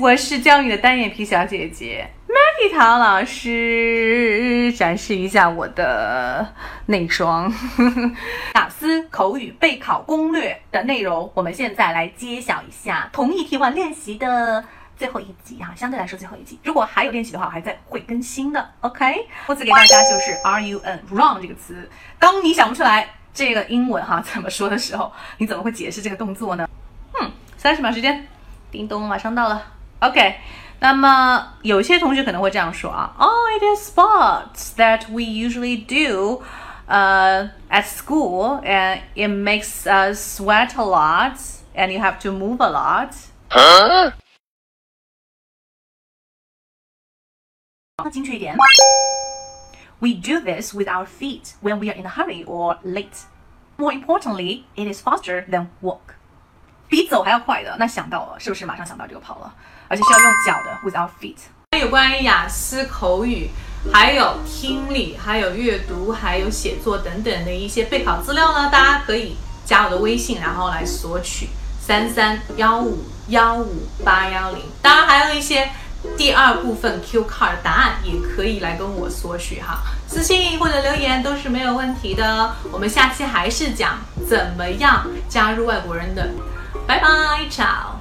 我是教你的单眼皮小姐姐 Maggie 唐老师，展示一下我的内双。雅思口语备考攻略的内容，我们现在来揭晓一下同义替换练习的最后一集哈，相对来说最后一集。如果还有练习的话，我还在会更新的。OK，复词给大家就是 R U N run 这个词。当你想不出来这个英文哈怎么说的时候，你怎么会解释这个动作呢？嗯，三十秒时间，叮咚，马上到了。OK，那么有些同学可能会这样说啊，Oh, it is sports that we usually do, uh, at school, and it makes us sweat a lot, and you have to move a lot. 那精确一点。We do this with our feet when we are in a hurry or late. More importantly, it is faster than walk. 比走还要快的，那想到了，是不是马上想到这个跑了？而且是要用脚的，with our feet。有关于雅思口语，还有听力，还有阅读，还有写作等等的一些备考资料呢，大家可以加我的微信，然后来索取三三幺五幺五八幺零。当然还有一些第二部分 Q card 答案，也可以来跟我索取哈，私信或者留言都是没有问题的。我们下期还是讲怎么样加入外国人的。拜拜，ciao。